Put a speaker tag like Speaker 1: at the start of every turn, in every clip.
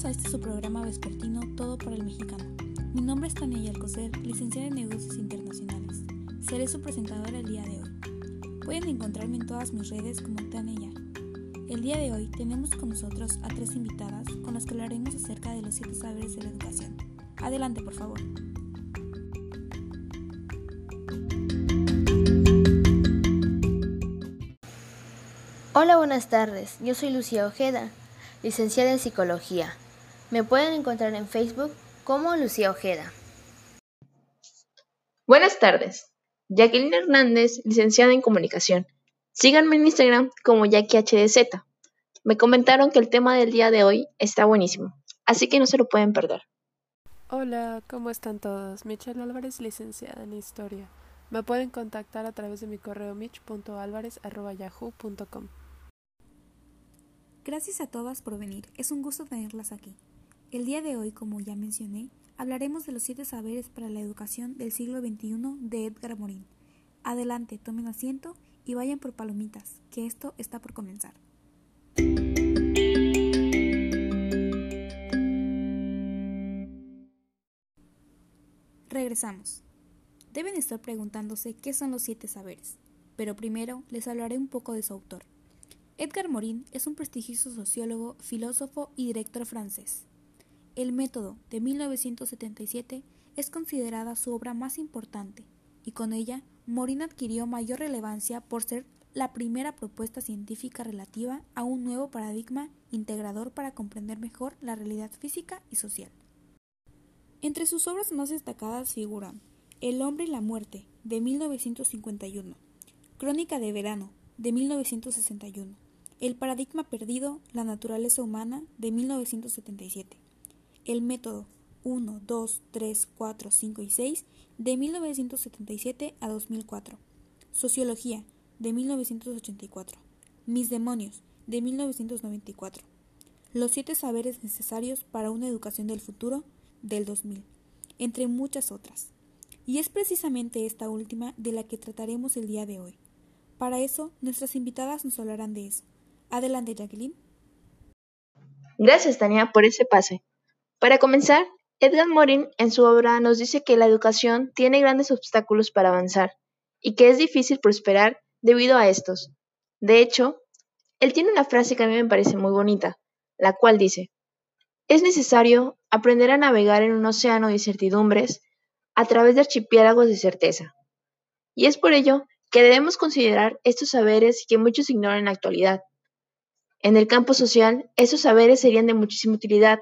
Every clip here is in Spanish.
Speaker 1: Bienvenidos a este su programa vespertino Todo para el Mexicano. Mi nombre es Tania Alcocer, licenciada en Negocios Internacionales. Seré su presentadora el día de hoy. Pueden encontrarme en todas mis redes como Tania. El día de hoy tenemos con nosotros a tres invitadas con las que hablaremos acerca de los siete saberes de la educación. Adelante, por favor.
Speaker 2: Hola, buenas tardes. Yo soy Lucía Ojeda, licenciada en Psicología. Me pueden encontrar en Facebook como Lucía Ojeda.
Speaker 3: Buenas tardes. Jacqueline Hernández, licenciada en Comunicación. Síganme en Instagram como JackieHDZ. Me comentaron que el tema del día de hoy está buenísimo, así que no se lo pueden perder.
Speaker 4: Hola, ¿cómo están todos? Michelle Álvarez, licenciada en Historia. Me pueden contactar a través de mi correo mich.alvarez.yahoo.com.
Speaker 1: Gracias a todas por venir, es un gusto tenerlas aquí. El día de hoy, como ya mencioné, hablaremos de los siete saberes para la educación del siglo XXI de Edgar Morin. Adelante, tomen asiento y vayan por palomitas, que esto está por comenzar. Regresamos. Deben estar preguntándose qué son los siete saberes, pero primero les hablaré un poco de su autor. Edgar Morin es un prestigioso sociólogo, filósofo y director francés. El método de 1977 es considerada su obra más importante, y con ella Morin adquirió mayor relevancia por ser la primera propuesta científica relativa a un nuevo paradigma integrador para comprender mejor la realidad física y social. Entre sus obras más destacadas figuran El hombre y la muerte, de 1951, Crónica de verano, de 1961, El paradigma perdido, la naturaleza humana, de 1977, El método 1, 2, 3, 4, 5 y 6, de 1977 a 2004, Sociología, de 1984, Mis demonios, de 1994, Los siete saberes necesarios para una educación del futuro, del 2000, entre muchas otras. Y es precisamente esta última de la que trataremos el día de hoy. Para eso, nuestras invitadas nos hablarán de eso. Adelante, Jacqueline.
Speaker 3: Gracias, Tania, por ese pase. Para comenzar, Edgar Morin en su obra nos dice que la educación tiene grandes obstáculos para avanzar y que es difícil prosperar debido a estos. De hecho, él tiene una frase que a mí me parece muy bonita, la cual dice, es necesario aprender a navegar en un océano de incertidumbres a través de archipiélagos de certeza. Y es por ello que debemos considerar estos saberes que muchos ignoran en la actualidad. En el campo social, esos saberes serían de muchísima utilidad.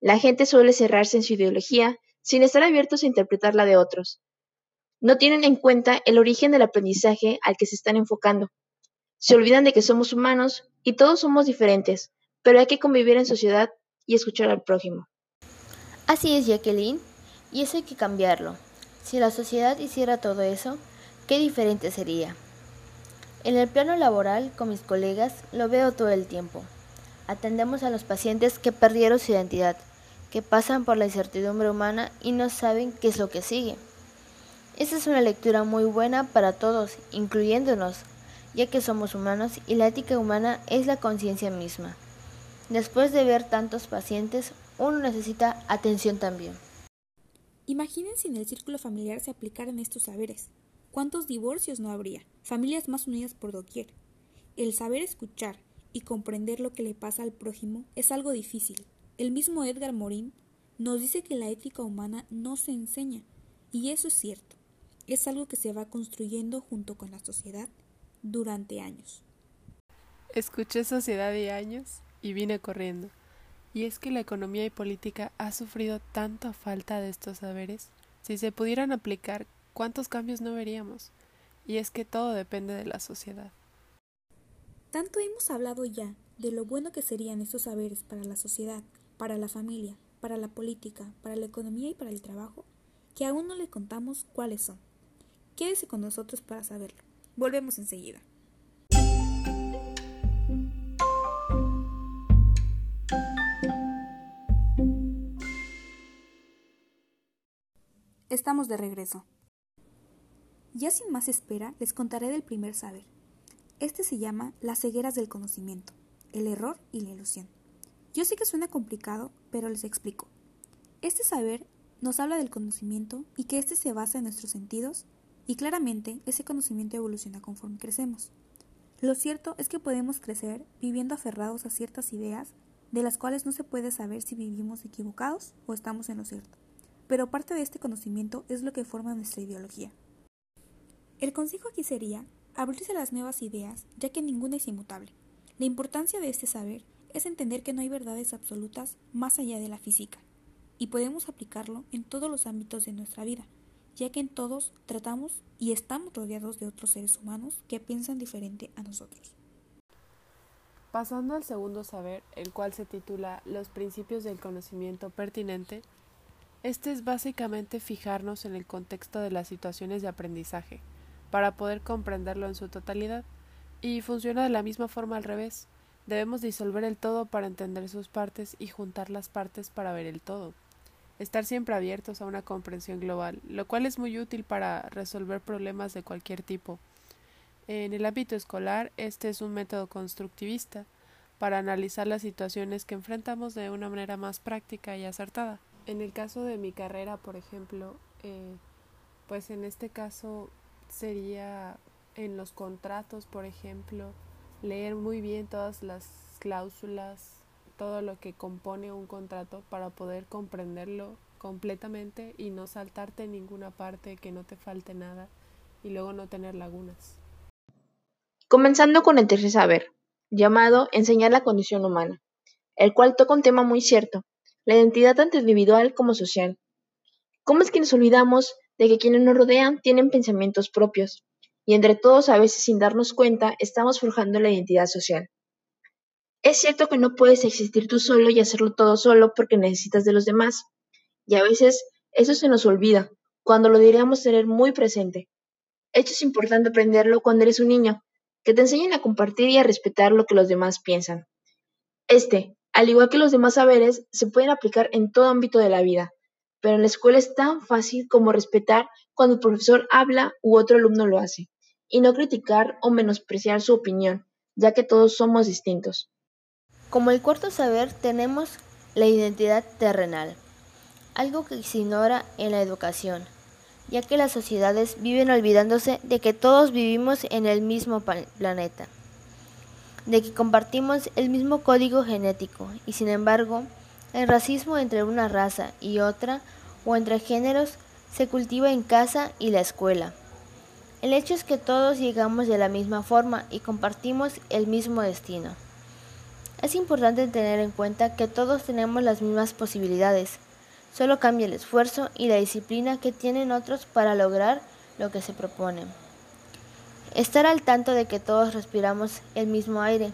Speaker 3: La gente suele cerrarse en su ideología sin estar abiertos a interpretar la de otros. No tienen en cuenta el origen del aprendizaje al que se están enfocando. Se olvidan de que somos humanos y todos somos diferentes, pero hay que convivir en sociedad y escuchar al prójimo.
Speaker 2: Así es, Jacqueline, y eso hay que cambiarlo. Si la sociedad hiciera todo eso, qué diferente sería. En el plano laboral, con mis colegas, lo veo todo el tiempo. Atendemos a los pacientes que perdieron su identidad, que pasan por la incertidumbre humana y no saben qué es lo que sigue. Esta es una lectura muy buena para todos, incluyéndonos, ya que somos humanos y la ética humana es la conciencia misma. Después de ver tantos pacientes, uno necesita atención también.
Speaker 1: Imaginen si en el círculo familiar se aplicaran estos saberes. ¿Cuántos divorcios no habría? Familias más unidas por doquier. El saber escuchar y comprender lo que le pasa al prójimo es algo difícil. El mismo Edgar Morin nos dice que la ética humana no se enseña, y eso es cierto. Es algo que se va construyendo junto con la sociedad durante años.
Speaker 4: Escuché Sociedad y años y vine corriendo. Y es que la economía y política ha sufrido tanta falta de estos saberes. Si se pudieran aplicar, ¿cuántos cambios no veríamos? Y es que todo depende de la sociedad.
Speaker 1: Tanto hemos hablado ya de lo bueno que serían estos saberes para la sociedad, para la familia, para la política, para la economía y para el trabajo, que aún no le contamos cuáles son. Quédese con nosotros para saberlo. Volvemos enseguida. Estamos de regreso. Ya sin más espera, les contaré del primer saber. Este se llama las cegueras del conocimiento, el error y la ilusión. Yo sé que suena complicado, pero les explico. Este saber nos habla del conocimiento y que éste se basa en nuestros sentidos, y claramente ese conocimiento evoluciona conforme crecemos. Lo cierto es que podemos crecer viviendo aferrados a ciertas ideas de las cuales no se puede saber si vivimos equivocados o estamos en lo cierto, pero parte de este conocimiento es lo que forma nuestra ideología. El consejo aquí sería abrirse a las nuevas ideas, ya que ninguna es inmutable. La importancia de este saber es entender que no hay verdades absolutas más allá de la física, y podemos aplicarlo en todos los ámbitos de nuestra vida, ya que en todos tratamos y estamos rodeados de otros seres humanos que piensan diferente a nosotros.
Speaker 4: Pasando al segundo saber, el cual se titula Los principios del conocimiento pertinente, este es básicamente fijarnos en el contexto de las situaciones de aprendizaje, para poder comprenderlo en su totalidad, y funciona de la misma forma al revés. Debemos disolver el todo para entender sus partes y juntar las partes para ver el todo. Estar siempre abiertos a una comprensión global, lo cual es muy útil para resolver problemas de cualquier tipo. En el ámbito escolar, este es un método constructivista para analizar las situaciones que enfrentamos de una manera más práctica y acertada. En el caso de mi carrera, por ejemplo, eh, pues en este caso sería en los contratos, por ejemplo, leer muy bien todas las cláusulas, todo lo que compone un contrato para poder comprenderlo completamente y no saltarte ninguna parte, que no te falte nada y luego no tener lagunas.
Speaker 3: Comenzando con el tercer saber, llamado Enseñar la condición humana, el cual toca un tema muy cierto, la identidad tanto individual como social. ¿Cómo es que nos olvidamos de que quienes nos rodean tienen pensamientos propios, y entre todos a veces sin darnos cuenta estamos forjando la identidad social. Es cierto que no puedes existir tú solo y hacerlo todo solo porque necesitas de los demás, y a veces eso se nos olvida, cuando lo deberíamos tener muy presente. Esto es importante aprenderlo cuando eres un niño, que te enseñen a compartir y a respetar lo que los demás piensan. Este, al igual que los demás saberes, se pueden aplicar en todo ámbito de la vida, pero en la escuela es tan fácil como respetar cuando el profesor habla u otro alumno lo hace y no criticar o menospreciar su opinión, ya que todos somos distintos.
Speaker 2: Como el cuarto saber tenemos la identidad terrenal, algo que se ignora en la educación, ya que las sociedades viven olvidándose de que todos vivimos en el mismo planeta, de que compartimos el mismo código genético y sin embargo el racismo entre una raza y otra o entre géneros se cultiva en casa y la escuela. El hecho es que todos llegamos de la misma forma y compartimos el mismo destino. Es importante tener en cuenta que todos tenemos las mismas posibilidades, solo cambia el esfuerzo y la disciplina que tienen otros para lograr lo que se proponen. Estar al tanto de que todos respiramos el mismo aire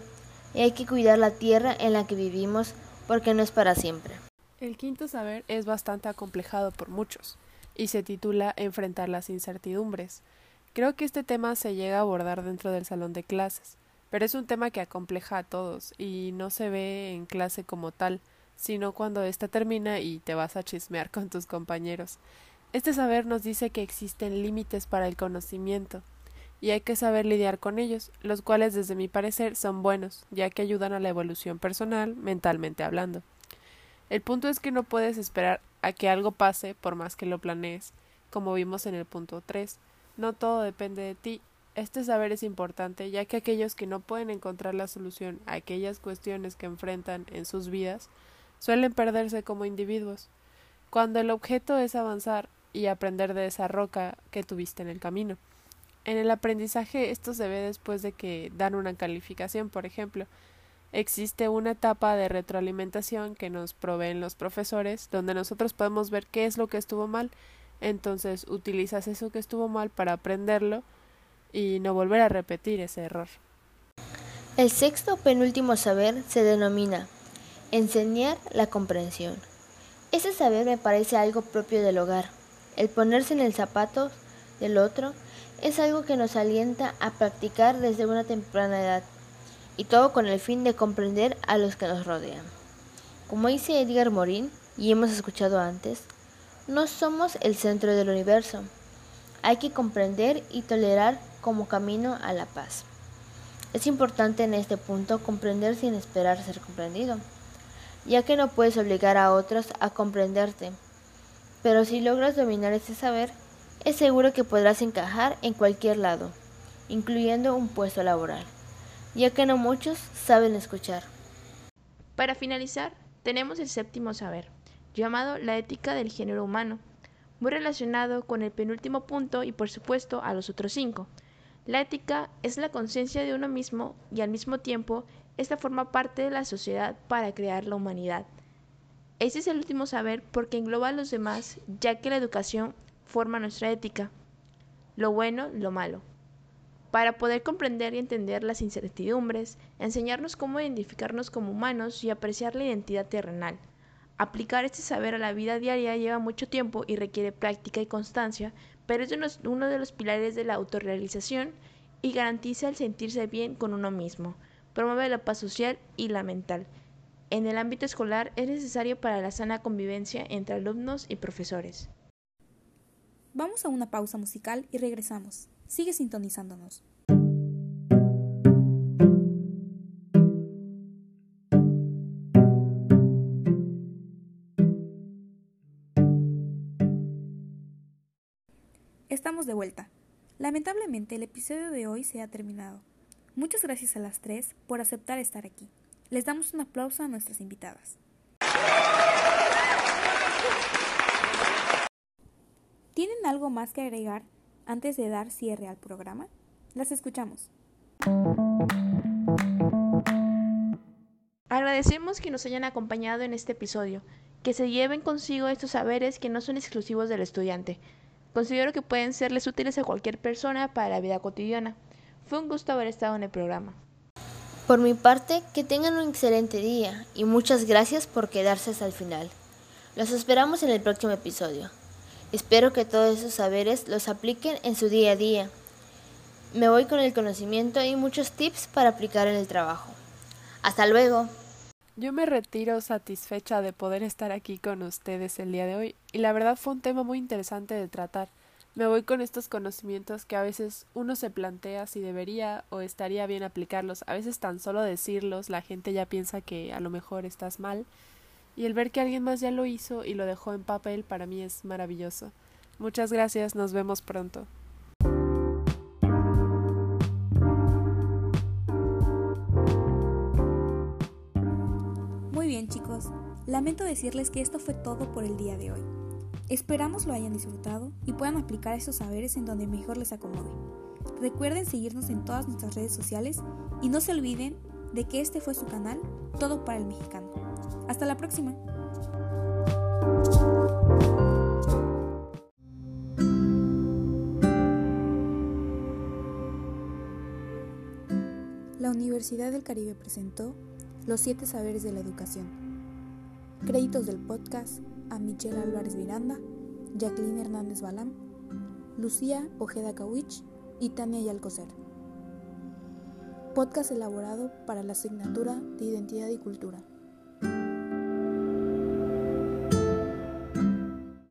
Speaker 2: y hay que cuidar la tierra en la que vivimos porque no es para siempre.
Speaker 4: El quinto saber es bastante acomplejado por muchos y se titula Enfrentar las incertidumbres. Creo que este tema se llega a abordar dentro del salón de clases, pero es un tema que acompleja a todos y no se ve en clase como tal, sino cuando ésta termina y te vas a chismear con tus compañeros. Este saber nos dice que existen límites para el conocimiento y hay que saber lidiar con ellos, los cuales desde mi parecer son buenos, ya que ayudan a la evolución personal, mentalmente hablando. El punto es que no puedes esperar a que algo pase por más que lo planees, como vimos en el punto 3, no todo depende de ti. Este saber es importante ya que aquellos que no pueden encontrar la solución a aquellas cuestiones que enfrentan en sus vidas suelen perderse como individuos, cuando el objeto es avanzar y aprender de esa roca que tuviste en el camino. En el aprendizaje esto se ve después de que dan una calificación, por ejemplo. Existe una etapa de retroalimentación que nos proveen los profesores, donde nosotros podemos ver qué es lo que estuvo mal entonces utilizas eso que estuvo mal para aprenderlo y no volver a repetir ese error.
Speaker 2: El sexto penúltimo saber se denomina enseñar la comprensión. Ese saber me parece algo propio del hogar. El ponerse en el zapato del otro es algo que nos alienta a practicar desde una temprana edad, y todo con el fin de comprender a los que nos rodean. Como dice Edgar Morin, y hemos escuchado antes, no somos el centro del universo. Hay que comprender y tolerar como camino a la paz. Es importante en este punto comprender sin esperar ser comprendido. ya que no puedes obligar a otros a comprenderte. Pero si logras dominar ese saber, es seguro que podrás encajar en cualquier lado, incluyendo un puesto laboral, ya que no muchos saben escuchar.
Speaker 5: Para finalizar, tenemos el séptimo saber, llamado la ética del género humano, muy relacionado con el penúltimo punto y por supuesto a los otros cinco. La ética es la conciencia de uno mismo y al mismo tiempo esta forma parte de la sociedad para crear la humanidad. Ese es el último saber porque engloba a los demás, ya que la educación forma nuestra ética, lo bueno, lo malo. Para poder comprender y entender las incertidumbres, enseñarnos cómo identificarnos como humanos y apreciar la identidad terrenal. Aplicar este saber a la vida diaria lleva mucho tiempo y requiere práctica y constancia, pero es uno de los pilares de la autorrealización y garantiza el sentirse bien con uno mismo. Promueve la paz social y la mental. En el ámbito escolar es necesario para la sana convivencia entre alumnos y profesores.
Speaker 1: Vamos a una pausa musical y regresamos. Sigue sintonizándonos. De vuelta. Lamentablemente el episodio de hoy se ha terminado. Muchas gracias a las tres por aceptar estar aquí. Les damos un aplauso a nuestras invitadas. ¿Tienen algo más que agregar antes de dar cierre al programa? Las escuchamos.
Speaker 5: Agradecemos que nos hayan acompañado en este episodio, que se lleven consigo estos saberes que no son exclusivos del estudiante. Considero que pueden serles útiles a cualquier persona para la vida cotidiana. Fue un gusto haber estado en el programa.
Speaker 2: Por mi parte, que tengan un excelente día y muchas gracias por quedarse hasta el final. Los esperamos en el próximo episodio. Espero que todos esos saberes los apliquen en su día a día. Me voy con el conocimiento y muchos tips para aplicar en el trabajo. Hasta luego.
Speaker 4: Yo me retiro satisfecha de poder estar aquí con ustedes el día de hoy y la verdad fue un tema muy interesante de tratar. Me voy con estos conocimientos que a veces uno se plantea si debería o estaría bien aplicarlos. A veces tan solo decirlos la gente ya piensa que a lo mejor estás mal y el ver que alguien más ya lo hizo y lo dejó en papel para mí es maravilloso. Muchas gracias, nos vemos pronto.
Speaker 1: Bien chicos, lamento decirles que esto fue todo por el día de hoy. Esperamos lo hayan disfrutado y puedan aplicar esos saberes en donde mejor les acomode. Recuerden seguirnos en todas nuestras redes sociales y no se olviden de que este fue su canal Todo para el Mexicano. Hasta la próxima. La Universidad del Caribe presentó Los siete saberes de la educación. Créditos del podcast a Michelle Álvarez Miranda, Jacqueline Hernández Balam, Lucía Ojeda Kawich y Tania Yalcocer. Podcast elaborado para la asignatura de Identidad y Cultura.